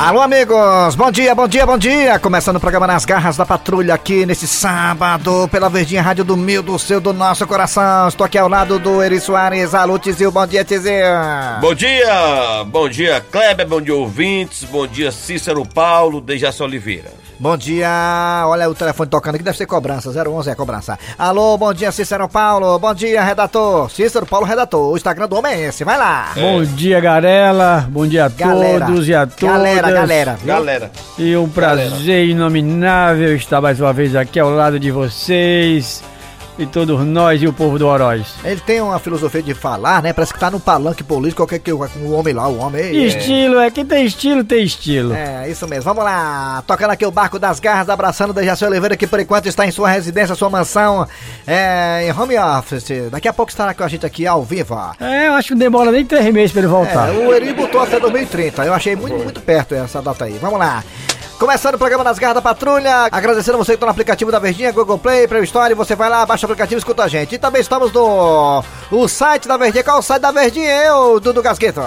Alô, amigos! Bom dia, bom dia, bom dia! Começando o programa Nas Garras da Patrulha aqui nesse sábado, pela Verdinha Rádio do Mil, do seu, do nosso coração. Estou aqui ao lado do Eri Soares. Alô, Tizil, bom dia, Tizil! Bom dia! Bom dia, Kleber, bom dia, ouvintes, bom dia, Cícero Paulo, Dejaci Oliveira. Bom dia, olha o telefone tocando aqui, deve ser cobrança, 011 é cobrança. Alô, bom dia, Cícero Paulo, bom dia, redator. Cícero Paulo, redator, o Instagram do homem é esse, vai lá. É. Bom dia, Garela, bom dia a galera, todos e a todas. Galera, galera. Viu? Galera. E um prazer galera. inominável estar mais uma vez aqui ao lado de vocês e todos nós e o povo do Oroz. Ele tem uma filosofia de falar, né? Parece que tá no palanque político, qualquer que o homem lá, o homem. É... Estilo, é que tem estilo, tem estilo. É, isso mesmo. Vamos lá. Tocando aqui o barco das garras, abraçando o Dejaci Oliveira, que por enquanto está em sua residência, sua mansão, é, em home office. Daqui a pouco estará com a gente aqui ao vivo. É, eu acho que não demora nem três meses pra ele voltar. É, o Eri botou até 2030. Eu achei muito, muito perto essa data aí. Vamos lá. Começando o programa das garras da patrulha, agradecendo você que está no aplicativo da Verdinha, Google Play, Play Store, você vai lá, baixa o aplicativo e escuta a gente. E também estamos no o site da Verdinha, qual é o site da Verdinha, eu, Dudu Gasqueto?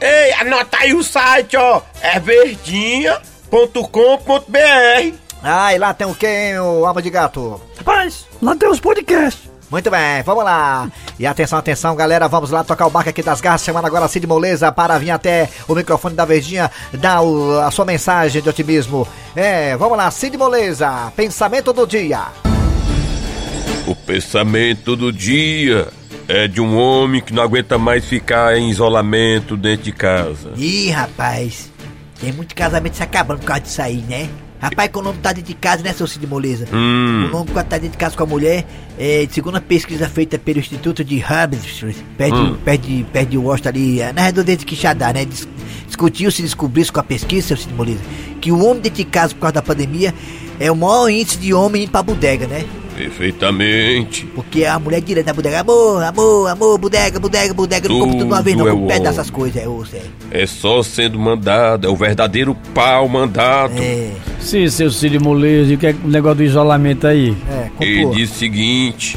Ei, anota aí o site, ó, é verdinha.com.br Ah, e lá tem o quê, o alma de gato? Rapaz, lá tem os podcasts. Muito bem, vamos lá. E atenção, atenção, galera, vamos lá tocar o barco aqui das garras, chamando agora Cid Moleza para vir até o microfone da Verdinha, dar o, a sua mensagem de otimismo. É, vamos lá, Cid Moleza, pensamento do dia. O pensamento do dia é de um homem que não aguenta mais ficar em isolamento dentro de casa. Ih, rapaz, tem muito casamento se acabando por causa disso aí, né? Rapaz, quando o homem tá dentro de casa, né, seu Cid Moleza? Hum. O homem quando tá dentro de casa com a mulher, é, segundo a pesquisa feita pelo Instituto de Hampshire, perto, hum. perto, de, perto de Washington ali, é, na redondeza de Quixadá, né? Discutiu-se, descobriu-se com a pesquisa, seu Cid Moleza, que o homem dentro de casa por causa da pandemia é o maior índice de homem indo pra bodega, né? Perfeitamente. Porque a mulher direto na bodega, amor, amor, amor, bodega, bodega, bodega, não compro tudo uma vez, não, é compro dessas coisas, é, ô, é. É só sendo mandado, é o verdadeiro pau mandado. É. Sim, seu Cid Moleza, e o que é o negócio do isolamento aí? É, Ele diz o seguinte,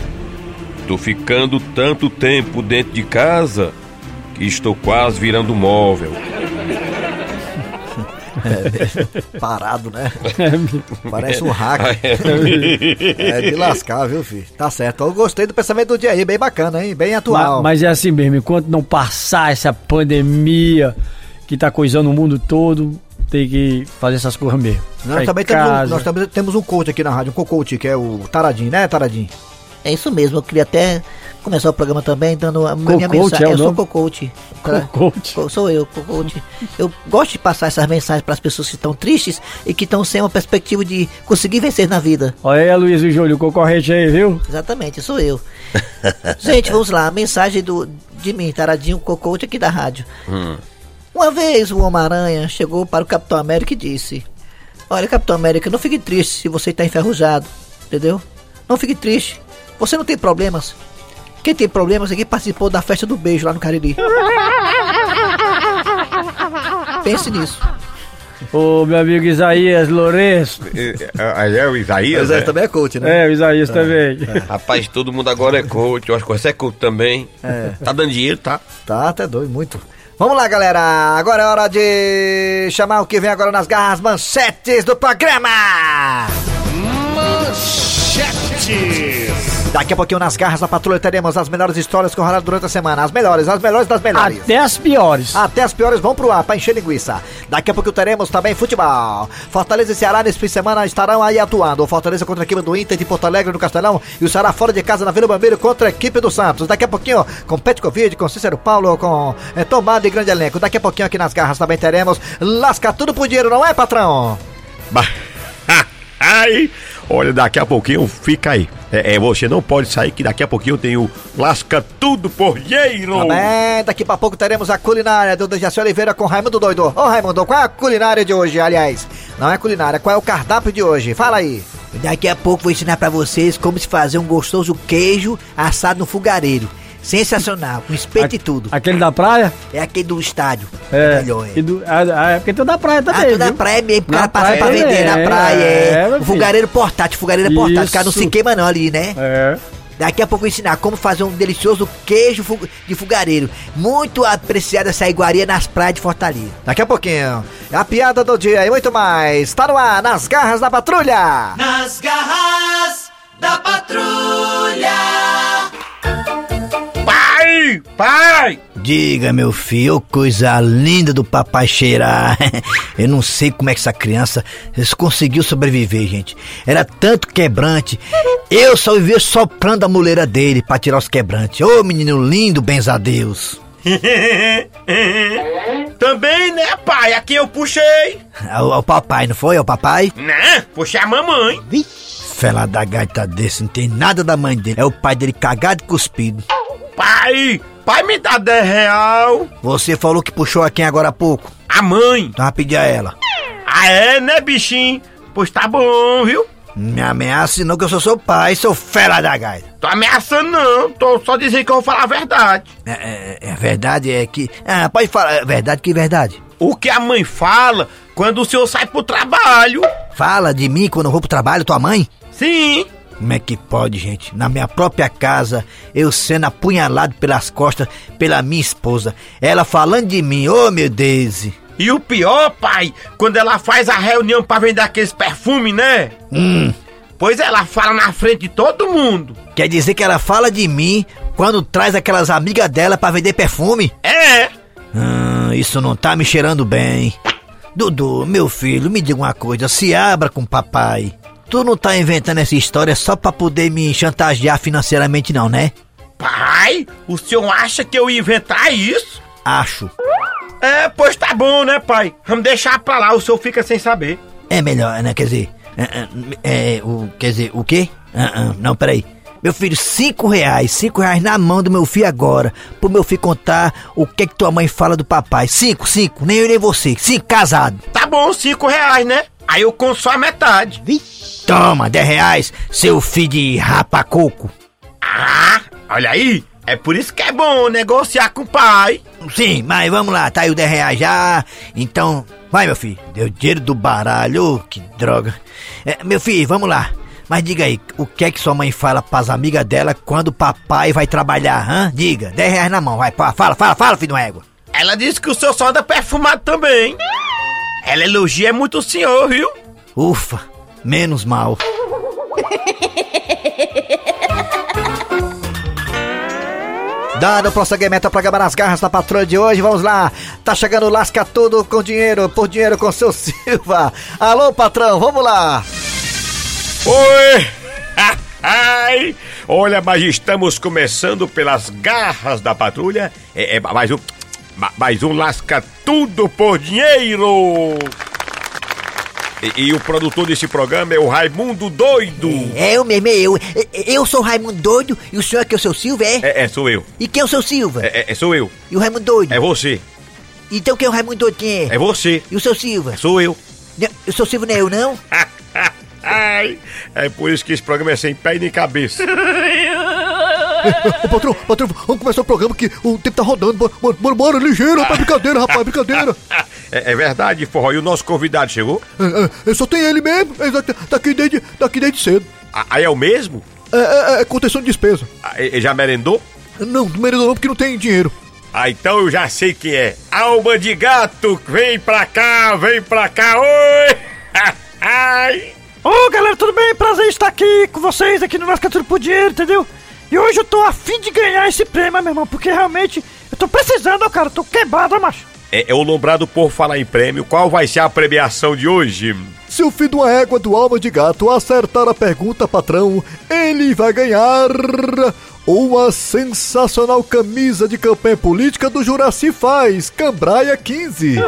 tô ficando tanto tempo dentro de casa que estou quase virando móvel. É, parado, né? Parece um hacker. É de lascar, viu, filho? Tá certo. Eu gostei do pensamento do dia aí, bem bacana, hein? Bem atual. Mas, mas é assim mesmo, enquanto não passar essa pandemia que tá coisando o mundo todo, tem que fazer essas coisas mesmo. Nós, também temos, um, nós também temos um coach aqui na rádio, um co-coach, que é o Taradinho, né, Taradinho? É isso mesmo, eu queria até começar o programa também dando a minha mensagem. É eu sou co-coach. Co sou eu, co-coach. Eu gosto de passar essas mensagens para as pessoas que estão tristes e que estão sem uma perspectiva de conseguir vencer na vida. Olha aí, Luiz e Júlio, o concorrente aí, viu? Exatamente, sou eu. Gente, vamos lá, a mensagem do, de mim, Taradinho, co-coach aqui da rádio. Hum. Uma vez o Homem-Aranha chegou para o Capitão América e disse: Olha, Capitão América, não fique triste se você está enferrujado, entendeu? Não fique triste. Você não tem problemas. Quem tem problemas é quem participou da festa do beijo lá no Cariri. Pense nisso. Ô, meu amigo Isaías Lourenço. Aí é o Isaías? Isaías é? também é coach, né? É, o Isaías é, também. É. Rapaz, todo mundo agora é coach. Eu acho que você é coach também. É. Tá dando dinheiro, tá? Tá, até doido, muito. Vamos lá, galera. Agora é hora de chamar o que vem agora nas garras manchetes do programa. Manchetes. Daqui a pouquinho nas garras da patrulha teremos as melhores histórias que rolaram durante a semana. As melhores, as melhores das melhores. Até as piores. Até as piores vão pro ar pra encher linguiça. Daqui a pouco teremos também futebol. Fortaleza e Ceará nesse fim de semana estarão aí atuando. O Fortaleza contra a equipe do Inter de Porto Alegre no Castelão e o Ceará fora de casa na Vila Bambeiro contra a equipe do Santos. Daqui a pouquinho com Petkovic, com Cícero Paulo, com é, Tomada e grande elenco. Daqui a pouquinho aqui nas garras também teremos Lasca Tudo por Dinheiro, não é, patrão? Ai, olha, daqui a pouquinho fica aí. É, é, você não pode sair que daqui a pouquinho eu tenho Lasca Tudo por Dinheiro. Tá bem, daqui a pouco teremos a culinária do Dejaci Oliveira com Raimundo Doido. Ô Raimundo, qual é a culinária de hoje, aliás? Não é culinária, qual é o cardápio de hoje? Fala aí. Daqui a pouco vou ensinar para vocês como se fazer um gostoso queijo assado no fogareiro. Sensacional, com espeto e tudo. Aquele da praia? É aquele do estádio. É. Melhor, é. Do, ah, é porque tem da praia também. Ah, tem da praia mesmo, o cara passa pra vender é, na praia. É, é o fogareiro portátil, fogareiro é portátil. O cara não se queima não ali, né? É. Daqui a pouco eu ensinar como fazer um delicioso queijo de fogareiro. Muito apreciada essa iguaria nas praias de Fortaleza. Daqui a pouquinho, a piada do dia e muito mais. Tá no ar, nas garras da patrulha. Nas garras da patrulha. Pai! Pai! Diga, meu filho, ô coisa linda do papai cheirar. Eu não sei como é que essa criança conseguiu sobreviver, gente. Era tanto quebrante. Eu só vivia soprando a muleira dele pra tirar os quebrantes. Ô menino lindo, benza a Deus. Também, né, pai? Aqui eu puxei. Ao, ao papai, não foi? Ao papai? Né? Puxei a mamãe. Fela da gaita desse, não tem nada da mãe dele. É o pai dele cagado e cuspido. Pai! Pai, me dá 10 real. Você falou que puxou a quem agora há pouco? A mãe. Então vai pedir a ela. Ah, é, né, bichinho? Pois tá bom, viu? Me ameace não que eu sou seu pai, seu fela da gaita. Tô ameaçando não, tô só dizendo que eu vou falar a verdade. É, é, é verdade, é que. Ah, pode falar. É verdade que verdade. O que a mãe fala quando o senhor sai pro trabalho. Fala de mim quando eu vou pro trabalho, tua mãe? Sim. Como é que pode, gente? Na minha própria casa, eu sendo apunhalado pelas costas pela minha esposa. Ela falando de mim, ô meu Deus. E o pior, pai, quando ela faz a reunião pra vender aqueles perfumes, né? Hum, Pois ela fala na frente de todo mundo. quer dizer que ela fala de mim quando traz aquelas amigas dela pra vender perfume? É. Hum, isso não tá me cheirando bem. Dudu, meu filho, me diga uma coisa, se abra com papai. Tu não tá inventando essa história só pra poder me chantagear financeiramente não, né? Pai, o senhor acha que eu ia inventar isso? Acho. É, pois tá bom, né, pai? Vamos deixar pra lá, o senhor fica sem saber. É melhor, né? Quer dizer, é, é, é, o, quer dizer, o quê? Ah, ah, não, peraí. Meu filho, cinco reais, cinco reais na mão do meu filho agora, pro meu filho contar o que que tua mãe fala do papai. Cinco, cinco, nem eu nem você, cinco, casado. Tá bom, cinco reais, né? Aí eu conto só a metade. Toma, dez reais, seu filho de rapacoco. Ah, olha aí. É por isso que é bom negociar com o pai. Sim, mas vamos lá, tá aí o 10 reais já. Então, vai meu filho. Deu dinheiro do baralho, que droga. É, meu filho, vamos lá. Mas diga aí, o que é que sua mãe fala pras amigas dela quando o papai vai trabalhar, hã? Diga, 10 reais na mão, vai, fala, fala, fala, filho uma égua. Ela disse que o senhor só anda perfumado também. Ela elogia muito o senhor, viu? Ufa, menos mal. Dando prosseguimento ao programa nas garras da patrulha de hoje, vamos lá. Tá chegando Lasca Tudo com dinheiro, por dinheiro com seu Silva. Alô, patrão, vamos lá. Oi! Ai! Olha, mas estamos começando pelas garras da patrulha. É, é mais um. Ma- Mais um lasca tudo por dinheiro! E, e o produtor desse programa é o Raimundo Doido! É eu mesmo, é eu. Eu sou o Raimundo Doido e o senhor é que é o seu Silva, é? É, é, sou eu. E quem é o seu Silva? É, é, sou eu. E o Raimundo Doido? É você. Então quem é o Raimundo Doido, quem é? É você. E o seu Silva? Sou eu. Não, O seu Silva não é eu, não? Ai! É por isso que esse programa é sem pé e nem cabeça. Ô, patrão, patrão, vamos começar o programa que o tempo tá rodando. Bora, bora, bora, ligeiro, rapaz, brincadeira, rapaz, brincadeira. É, é verdade, forró. E o nosso convidado chegou? É, é, só tem ele mesmo, é, tá tá aqui desde, tá aqui desde cedo. Ah, Aí é o mesmo? É, é, é contenção de despesa. Ah, Ele já merendou? Não, não mereço não, porque não tem dinheiro. Ah, então eu já sei quem é. Alma de gato, vem pra cá, vem pra cá, oi! Ai! Ô galera, tudo bem? Prazer estar aqui com vocês aqui no nosso Caturo por Dinheiro, entendeu? E hoje eu tô afim de ganhar esse prêmio, meu irmão, porque realmente eu tô precisando, cara, eu tô quebrado, macho. É, é o lombrado por falar em prêmio. Qual vai ser a premiação de hoje? Se o filho de uma égua do alma de gato acertar a pergunta, patrão, ele vai ganhar uma sensacional camisa de campanha política do Juraci Faz, Cambraia 15.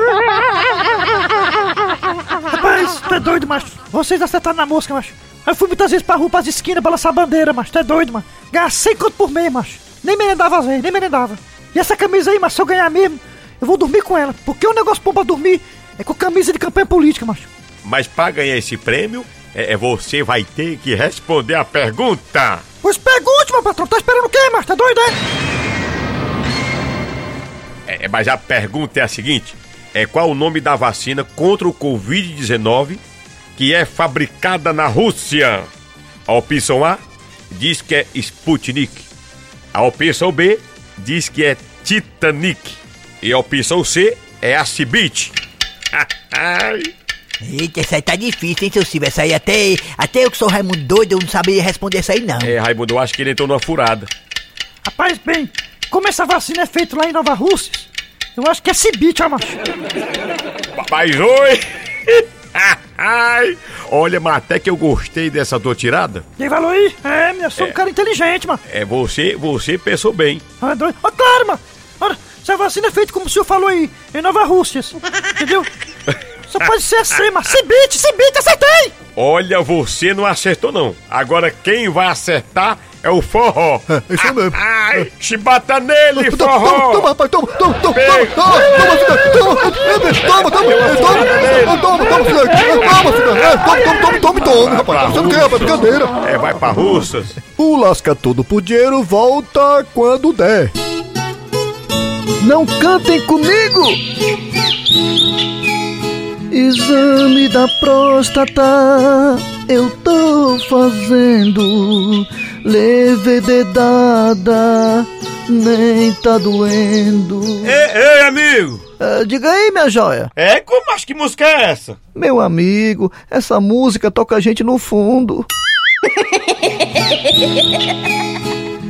Rapaz, tu é doido, macho. Vocês acertaram na mosca, macho. Eu fui muitas vezes pra rua, pras esquinas, pra lançar bandeira, macho. Tu é doido, mano. Ganhar 100 conto por mês, macho. Nem merendava às vezes, nem merendava. E essa camisa aí, macho, se eu ganhar mesmo, eu vou dormir com ela. Porque o negócio bom pra dormir é com camisa de campanha política, macho. Mas pra ganhar esse prêmio, é, é você vai ter que responder a pergunta. Pois pergunte, meu patrão. Tá esperando o quê, macho? Tá doido, é? É, mas a pergunta é a seguinte: é qual o nome da vacina contra o Covid-19 que é fabricada na Rússia? A opção A, diz que é Sputnik. A opção B diz que é Titanic. E a opção C é a Cibite. Eita, essa aí tá difícil, hein, seu Silvio? Essa aí até, até eu que sou Raimundo doido, eu não sabia responder essa aí, não. é, Raimundo, eu acho que ele entrou numa furada. Rapaz, bem, como essa vacina é feita lá em Nova Rússia, eu acho que é Cibite, ó, macho. Mas oi! Ai, Olha, mas até que eu gostei dessa tua tirada. Tem valor aí? É, minha, sou um cara inteligente, mano. É, você, você pensou bem. Ah, é doido. Ó, claro, mano. Ora, essa vacina é feita como o senhor falou aí, em Nova Rússia, entendeu? Só pode ser assim, mas Cibite, Cibite, acertei! Olha, você não acertou não. Agora quem vai acertar é o forró. É, isso mesmo. Ai, chibata nele, Toma, toma, forró. toma, rapaz, toma, toma, toma, toma, toma, toma, toma, toma, toma, toma, toma, toma, toma, toma, é, toma, toma, toma, toma, toma, rapaz, você não quer, rapaz, brincadeira. É, vai pra Russas. O Lasca por Dinheiro volta quando der. Não cantem comigo! Exame da próstata eu tô fazendo. Leve dedada, nem tá doendo. Ei, ei, amigo. Ah, diga aí, minha joia. É, como acho que música é essa? Meu amigo, essa música toca a gente no fundo.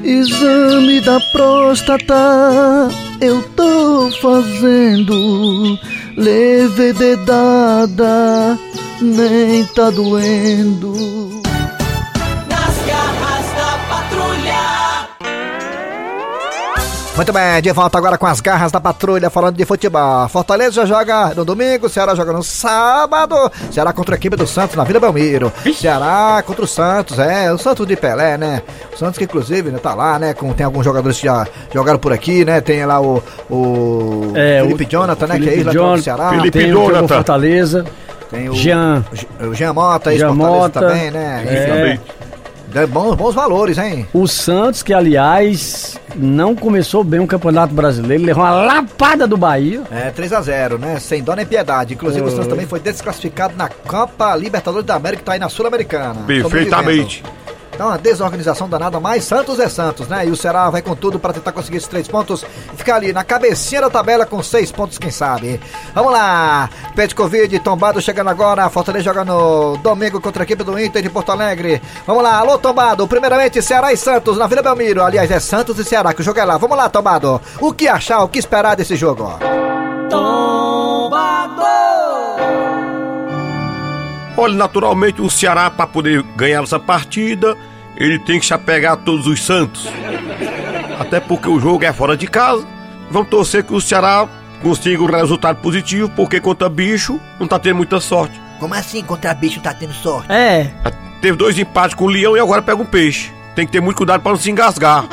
Exame da próstata eu tô fazendo. Leve dedada, nem tá doendo. Muito bem, de volta agora com as garras da patrulha falando de futebol. Fortaleza já joga no domingo, Ceará joga no sábado. Ceará contra a equipe do Santos na Vila Belmiro. Ceará contra o Santos, é, o Santos de Pelé, né? O Santos que inclusive né, tá lá, né? Com, tem alguns jogadores que já jogaram por aqui, né? Tem lá o, o É, Felipe o Jonathan, né? que é Felipe ex-lateral do Jonathan, Ceará. Felipe tem o Jonathan. Fortaleza, Tem o Jean. o Jean Mota, ex-Fortaleza também, né? é. Bons, bons valores, hein? O Santos, que aliás não começou bem o Campeonato Brasileiro, levou uma lapada do Bahia. É, 3x0, né? Sem dó nem piedade. Inclusive, o Santos também foi desclassificado na Copa Libertadores da América, que tá aí na Sul-Americana. Perfeitamente. Então, uma desorganização danada, mas Santos é Santos, né? E o Ceará vai com tudo pra tentar conseguir esses três pontos e ficar ali na cabecinha da tabela com seis pontos, quem sabe. Vamos lá! Pet Covid, tombado chegando agora. Fortaleza joga no domingo contra a equipe do Inter de Porto Alegre. Vamos lá, alô, tombado. Primeiramente, Ceará e Santos na Vila Belmiro. Aliás, é Santos e Ceará que o jogo é lá. Vamos lá, tombado. O que achar, o que esperar desse jogo? Olha, naturalmente o Ceará, para poder ganhar essa partida, ele tem que se apegar a todos os Santos. Até porque o jogo é fora de casa. Vamos torcer que o Ceará consiga um resultado positivo, porque contra bicho não tá tendo muita sorte. Como assim contra bicho tá tendo sorte? É, Teve dois empates com o Leão e agora pega um peixe. Tem que ter muito cuidado para não se engasgar.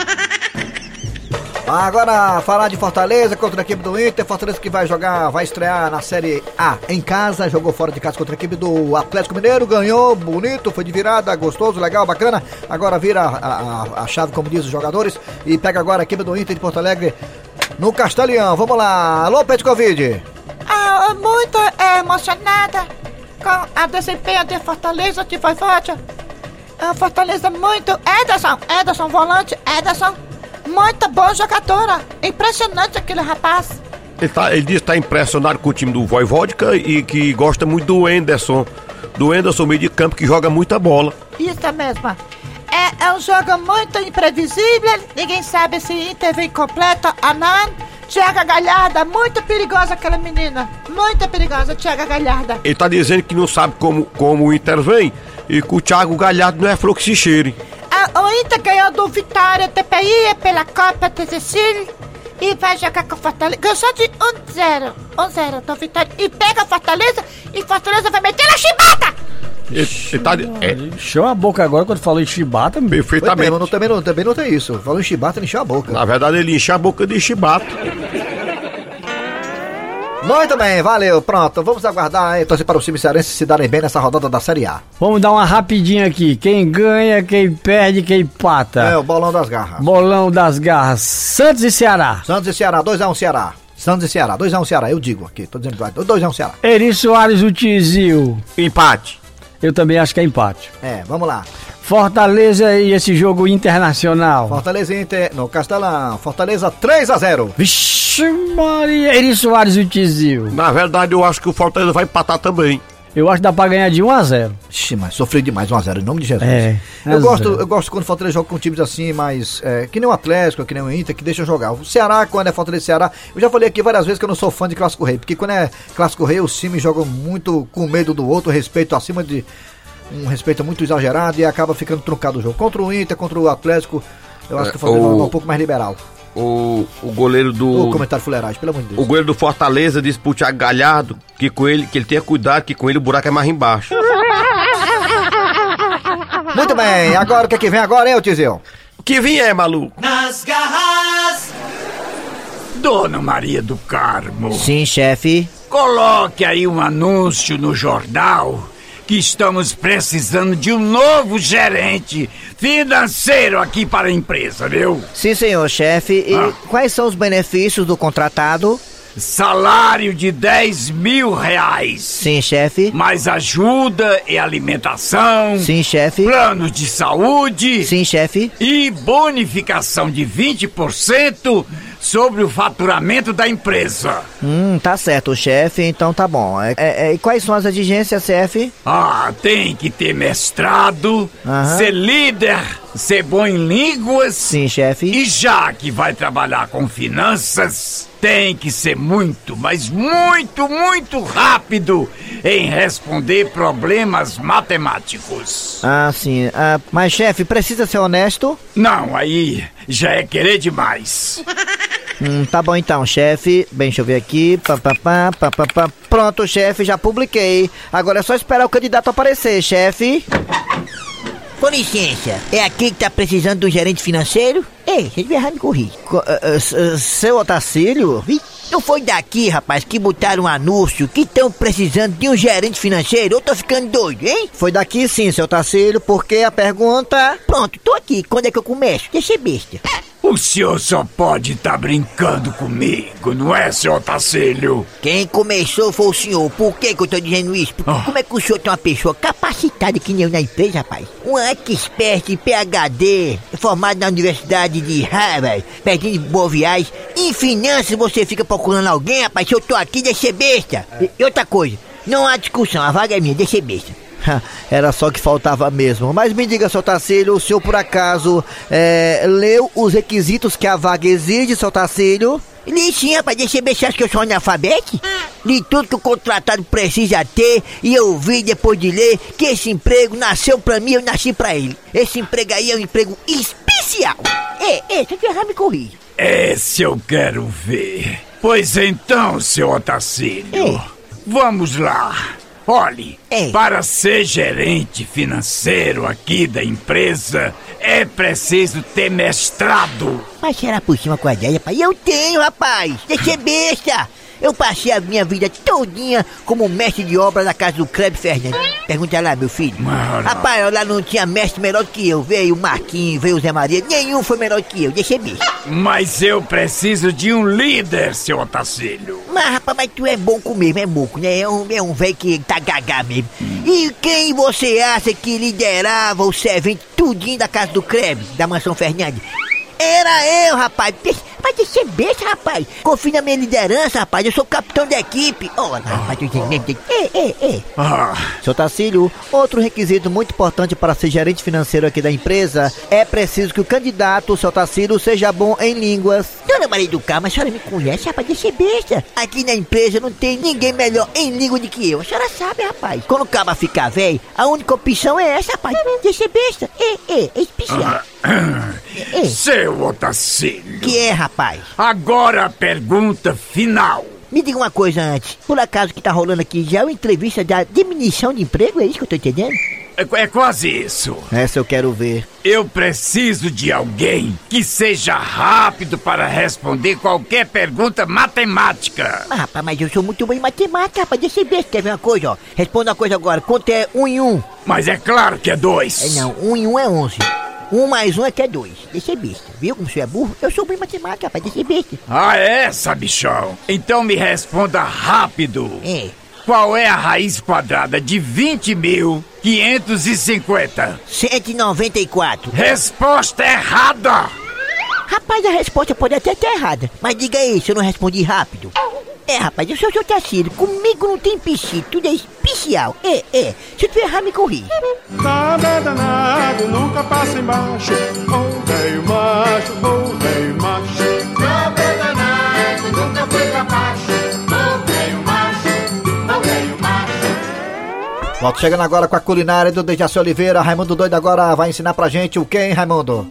Agora, falar de Fortaleza contra a equipe do Inter. Fortaleza que vai jogar, vai estrear na Série A em casa. Jogou fora de casa contra a equipe do Atlético Mineiro. Ganhou, bonito, foi de virada, gostoso, legal, bacana. Agora vira a, a- a chave, como diz os jogadores. E pega agora a equipe do Inter de Porto Alegre no Castelhão. Vamos lá. Alô, Pet Covid. Ah, muito emocionada com a desempenho de Fortaleza foi forte. A Fortaleza muito. Ederson, Ederson, volante, Ederson. Muito boa jogadora. Impressionante aquele rapaz. Ele, tá, ele diz que está impressionado com o time do Voivodka e que gosta muito do Enderson. Do Enderson, meio de campo, que joga muita bola. Isso mesmo. É, é um jogo muito imprevisível. Ninguém sabe se Inter vem completa ou não. Tiaga Galharda, muito perigosa aquela menina. Muito perigosa, Tiaga Galharda. Ele tá dizendo que não sabe como, como o Inter vem e que o Thiago Galhardo não é flor que se cheire. A, Inter ganhou do Vitória TPI pela Copa Sicília e vai jogar com o Fortaleza. Ganhou só de 1-0. 1-0 do Vitória. E pega a Fortaleza e Fortaleza vai meter na chibata! Ele tá, é, encheu a boca agora quando falou em chibata. Foi perfeitamente. mesmo, não, também, não, também não tem isso. Falou em chibata, ele encheu a boca. Na verdade, ele enche a boca de chibato. Muito bem, valeu. Pronto, vamos aguardar e torcer para os times cearenses se darem bem nessa rodada da Série A. Vamos dar uma rapidinha aqui. Quem ganha, quem perde, quem empata. É, o bolão das garras. Bolão das garras. Santos e Ceará. Santos e Ceará, 2x1 Ceará. Santos e Ceará, 2x1 Ceará, eu digo aqui, tô dizendo que vai. 2x1 Ceará. Eri Soares, o Tizil. Empate. Eu também acho que é empate. É, vamos lá. Fortaleza e esse jogo internacional. Fortaleza e Inter no Castelão. Fortaleza 3 a 0 Vixe Maria, Eri Soares e o Tizil. Na verdade, eu acho que o Fortaleza vai empatar também. Eu acho que dá pra ganhar de 1 a 0 Ixi, mas sofri demais 1x0 em nome de Jesus. É, eu, 1 a gosto, 0. eu gosto quando o Fortaleza joga com times assim, mas é, que nem o Atlético, que nem o Inter, que deixam jogar. O Ceará, quando é Fortaleza e Ceará, eu já falei aqui várias vezes que eu não sou fã de Clássico Rei, porque quando é Clássico Rei, os times jogam muito com medo do outro, respeito acima de. Um respeito muito exagerado e acaba ficando truncado o jogo. Contra o Inter, contra o Atlético, eu acho É, que o Fortaleza o- é um pouco mais liberal. O, o goleiro O do. comentário fuleiragem, pelo amor de O Deus. goleiro do Fortaleza disse pro Thiago Galhardo que com ele, que ele tenha cuidado, que com ele o buraco é mais embaixo. Muito bem, agora o que é que vem agora, hein, Tizil? O que vinha é, maluco? Nas garras Dona Maria do Carmo, Sim, chefe. coloque aí um anúncio no jornal que estamos precisando de um novo gerente financeiro aqui para a empresa, viu? Sim, senhor, chefe. E Ah. quais são os benefícios do contratado? Salário de 10 mil reais. Sim, chefe. Mais ajuda e alimentação. Sim, chefe. Plano de saúde. Sim, chefe. E bonificação de 20% sobre o faturamento da empresa. Hum, tá certo, chefe, então tá bom. É, é, é, e quais são as exigências, chefe? Ah, tem que ter mestrado, Aham. ser líder, ser bom em línguas. Sim, chefe. E já que vai trabalhar com finanças, tem que ser muito, mas muito, muito rápido em responder problemas matemáticos. Ah, sim. Ah, mas, chefe, precisa ser honesto? Não, aí já é querer demais. Hum, tá bom então, chefe. Bem, deixa eu ver aqui. Pá, pá, pá, pá, pá, pá. Pronto, chefe, já publiquei. Agora é só esperar o candidato aparecer, chefe. Com licença, é aqui que tá precisando do gerente financeiro? Ei, vocês erraram me corrigir. Co- ah, ah, s- seu Otacílio? Ih, Não foi daqui, rapaz, que botaram um anúncio que estão precisando de um gerente financeiro? Eu tô ficando doido, hein? Foi daqui sim, seu Otacílio, porque a pergunta... Pronto, tô aqui. Quando é que eu começo? Deixa ser besta. O senhor só pode estar brincando comigo, não é, seu Otacílio? Quem começou foi o senhor. Por que, que eu tô dizendo isso? Ah. como é que o senhor tem uma pessoa capacitada que nem eu na empresa, rapaz? Um expert em PHD, formado na Universidade de Harvard, pertinho de Boa Viagem. Em finanças você fica procurando alguém, rapaz? Se eu tô aqui, deixa ser besta. E, e outra coisa, não há discussão, a vaga é minha, deixa ser besta. Era só que faltava mesmo. Mas me diga, seu Tacílio, o senhor por acaso é, leu os requisitos que a vaga exige, seu Tacílio? Li sim, rapaz, deixa Você acha que eu sou analfabete? Li tudo que o contratado precisa ter e eu vi depois de ler que esse emprego nasceu pra mim, eu nasci pra ele. Esse emprego aí é um emprego especial. É, é, se eu errar, me corrija. Esse eu quero ver. Pois então, seu Otacílio, Ei. vamos lá. Olhe, para ser gerente financeiro aqui da empresa, é preciso ter mestrado. Mas será por cima com a ideia, rapaz? Eu tenho, rapaz! Deixa ser besta! Eu passei a minha vida todinha como mestre de obra da casa do Kleber Fernandes. Pergunta lá, meu filho. Mano. Rapaz, lá não tinha mestre melhor que eu. Veio o Marquinhos, veio o Zé Maria. Nenhum foi melhor que eu. Deixa besta. Mas eu preciso de um líder, seu Otacílio. Mas, rapaz, mas tu é bom com mesmo, é moco, né? É um, é um velho que tá gagá mesmo. E quem você acha que liderava o servente tudinho da casa do Kleber, da mansão Fernandes? Era eu, rapaz. Mas deixa ser besta, rapaz. Confia na minha liderança, rapaz. Eu sou o capitão da equipe. Olha, rapaz, tu entende? Ei, ei, ei. Ah, Seu Tacílio, outro requisito muito importante para ser gerente financeiro aqui da empresa é preciso que o candidato, seu Tacílio, seja bom em línguas. Dona Maria do Carmo, a senhora me conhece, rapaz, deixa ser besta. Aqui na empresa não tem ninguém melhor em língua do que eu. A senhora sabe, rapaz. Quando o caba ficar velho, a única opção é essa, rapaz. Deixa ser besta. É, é, é especial. Seu Otacílio. que é, rapaz? Agora a pergunta final. Me diga uma coisa antes. Por acaso que tá rolando aqui já é uma entrevista da diminuição de emprego? É isso que eu tô entendendo? É, é quase isso. Essa eu quero ver. Eu preciso de alguém que seja rápido para responder qualquer pergunta matemática. Ah, rapaz, mas eu sou muito bom em matemática, rapaz. Deixa ser besta. Quer ver uma coisa, ó? Responda uma coisa agora. Quanto é um em um? Mas é claro que é dois. É não, um em um é onze. Um mais um é que é dois. Deixa besta. Viu como você é burro? Eu sou bom em matemática, rapaz. Deixa besta. Ah, é, sabichão? Então me responda rápido. É. Qual é a raiz quadrada de 20.550? 194. Resposta errada! Rapaz, a resposta pode até estar errada. Mas diga aí se eu não respondi rápido. É, rapaz, eu sou o seu Tarcísio. Comigo não tem piscina, tudo é especial. É, é. Se tu errar, me corrija. Nada é danado, nunca passa embaixo. Ô velho macho, ô velho macho. Nada é danado, nunca foi pra baixo. Ô velho macho, ô velho macho. Volto chegando agora com a culinária do Dejaci Oliveira. Raimundo Doido agora vai ensinar pra gente o que, hein, Raimundo?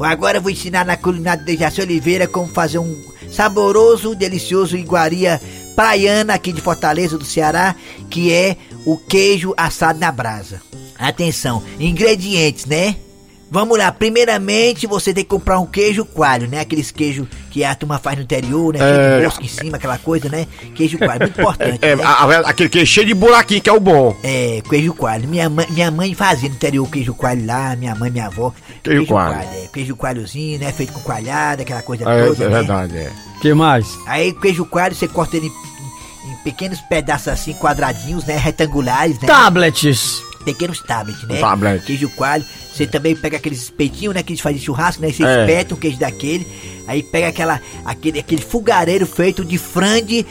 Agora eu vou ensinar na culinária de Jaci Oliveira como fazer um saboroso, delicioso iguaria praiana aqui de Fortaleza, do Ceará, que é o queijo assado na brasa. Atenção, ingredientes, né? Vamos lá, primeiramente você tem que comprar um queijo coalho, né? Aqueles queijos que a turma faz no interior, né? Cheio de mosca em cima, aquela coisa, né? Queijo coalho, muito importante. É, né? a- a- aquele que é cheio de buraquinho que é o bom. É, queijo coalho. Minha mãe, minha mãe fazia no interior queijo coalho lá, minha mãe, minha avó. Queijo coalho. é, queijo coalhozinho, né? Feito com coalhada, aquela coisa É, toda. é né? verdade, é. que mais? Aí queijo coalho você corta ele em, em pequenos pedaços assim, quadradinhos, né? Retangulares, né? Tablets. Pequenos tablets, né? Tablet. Queijo coalho. Você também pega aqueles espetinhos, né? Que eles fazem churrasco, né? Você É. espeta o queijo daquele. Aí pega aquela, aquele, aquele fogareiro feito de frango de,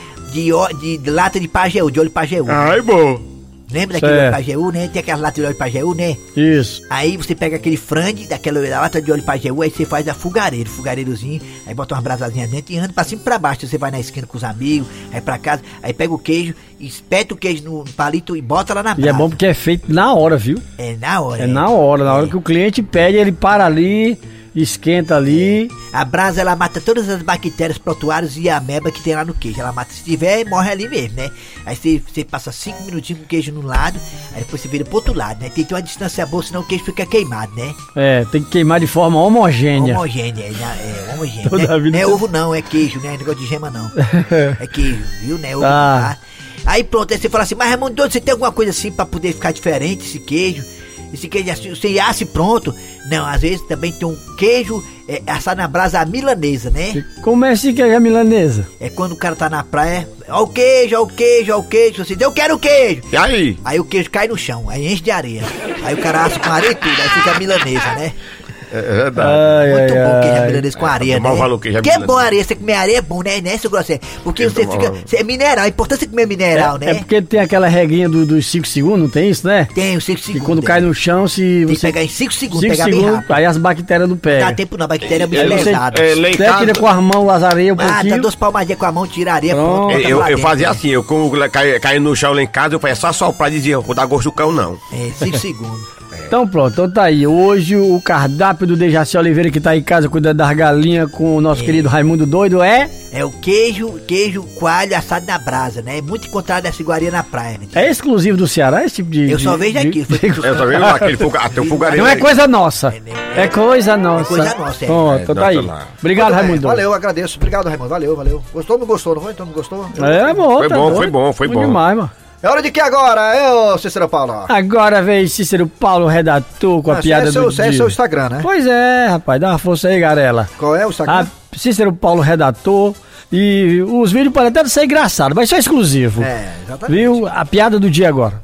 de, de lata de pajeú, de óleo pajeú. Ai, bom. Lembra daquele Certo. óleo pajeú, né? Tem aquela lata de óleo pajeú, né? Isso. Aí você pega aquele frango daquela da lata de óleo pajeú, aí você faz a fogareiro, fogareirozinho, aí bota umas brasazinhas dentro e anda pra cima e pra baixo. Você vai na esquina com os amigos, aí pra casa, aí pega o queijo, espeta o queijo no palito e bota lá na E brasa. é bom porque é feito na hora, viu? É na hora. É na hora. Na hora que o cliente pede, ele para ali, esquenta ali. A brasa ela mata todas as bactérias, protoários e ameba que tem lá no queijo. Ela mata, se tiver, morre ali mesmo, né? Aí você, você passa cinco minutinhos com o queijo num lado, aí depois você vira pro outro lado, né? Tem que ter uma distância boa, senão o queijo fica queimado, né? É, tem que queimar de forma homogênea. Homogênea, é, é homogênea. Toda né? a vida Não é ovo não, é queijo, né? Negócio de gema não. é queijo, viu, né? Ovo não, tá? Aí pronto, aí você fala assim, mas Raimundo, você tem alguma coisa assim pra poder ficar diferente esse queijo? Esse queijo assim, você assa e pronto? Não, às vezes também tem um queijo é, assado na brasa milanesa, né? Como é esse queijo milanesa? É quando o cara tá na praia, ó o queijo, ó o queijo, ó o queijo, você diz, eu quero o queijo! E aí? Aí o queijo cai no chão, aí enche de areia. Aí o cara assa com areia e tudo, aí fica a milanesa, né? É verdade. Ai, Muito ai, bom queijo milanesa com areia, tomar né? o valor queijo que é milanesa. bom areia, você comer areia é bom, né? Né, seu Grosseiro? Porque Eu você fica... Você é mineral, é importante você comer mineral, É, né? é porque tem aquela regrinha do- dos 5 segundos, não tem isso, né? Tem os 5 Que segundos. quando cai no chão, se Tem que você. pegar em 5 segundos, cinco pegar bem segundos, rápido. aí as bactérias não Não dá pegam. tempo não, a bactéria é muito É, você- pesada. é, lá em Até casa- tira com as mãos as areias um Ah, dá pouquinho. duas palmadinhas com a mão, tira a areia, Pronto. pronto. bota Eu, lá eu dentro, fazia né? assim, eu como cai, cai no chão lá em casa, eu fazia só soprar e dizia, vou dar gosto do cão não. É, 5 segundos. Então pronto, então tá aí. Hoje o cardápio do Dejaci Oliveira que tá aí em casa cuidando das galinhas com o nosso querido Raimundo Doido é. É o queijo, queijo coalho assado na brasa, né? É muito encontrado essa iguaria na praia, né? É exclusivo do Ceará esse tipo de. Eu só vejo de- aqui. Foi Eu vendo lá, aquele até o fogareiro. Não é coisa nossa. É, É coisa nossa. coisa nossa, é. Pronto, É, então tá aí. Obrigado, Raimundo. Valeu, agradeço. Obrigado, Raimundo. Valeu, valeu. Gostou ou não gostou? Não foi? Então não gostou? É bom, Foi tá bom, foi bom, foi bom. demais, mano. É hora de que agora, eu, Cícero Paulo? Agora vem Cícero Paulo, redator, com a Ah, piada é seu, do é dia. seu Instagram, né? Pois é, rapaz, dá uma força aí, Garela. Qual é o Instagram? A Cícero Paulo, redator. E os vídeos podem até ser engraçados, mas só exclusivo. É, exatamente. Viu? A piada do dia agora.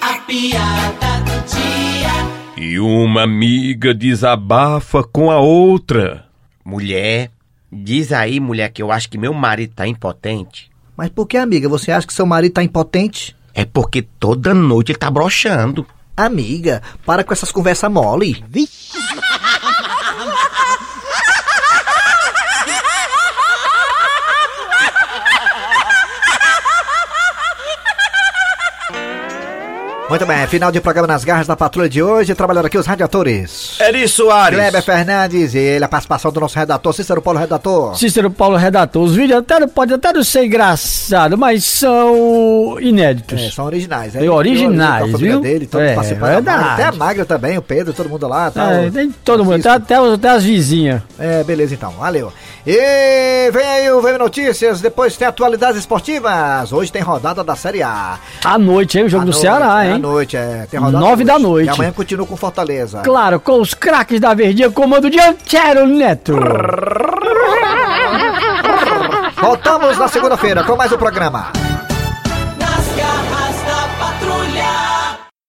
A piada do dia. E uma amiga desabafa com a outra. Mulher, diz aí, mulher, que eu acho que meu marido tá impotente. Mas por que, amiga? Você acha que seu marido tá impotente? É porque toda noite ele tá broxando. Amiga, para com essas conversas mole. Muito bem, final de programa nas garras da patrulha de hoje, trabalhando aqui os radiadores. Eri Soares. Kleber Fernandes e ele, a participação do nosso redator, Cícero Paulo Redator. Cícero Paulo, redator. Os vídeos até, podem até não ser engraçados, mas são inéditos. É, são originais, né? É, originais, família viu? Dele, todos É, participando. verdade. Até a Magra também, o Pedro, todo mundo lá. Tal. É, tem todo mundo, até, até, as vizinhas. É, beleza então, valeu. E vem aí o VM Notícias, depois tem atualidades esportivas. Hoje tem rodada da Série A. À noite, hein? O jogo À do noite, Ceará, é, hein? Noite, é. Tem rodada Nove da noite. E amanhã continua com Fortaleza. Claro, com os craques da Verdinha, comando de Antero Neto. Voltamos na segunda-feira com mais um programa.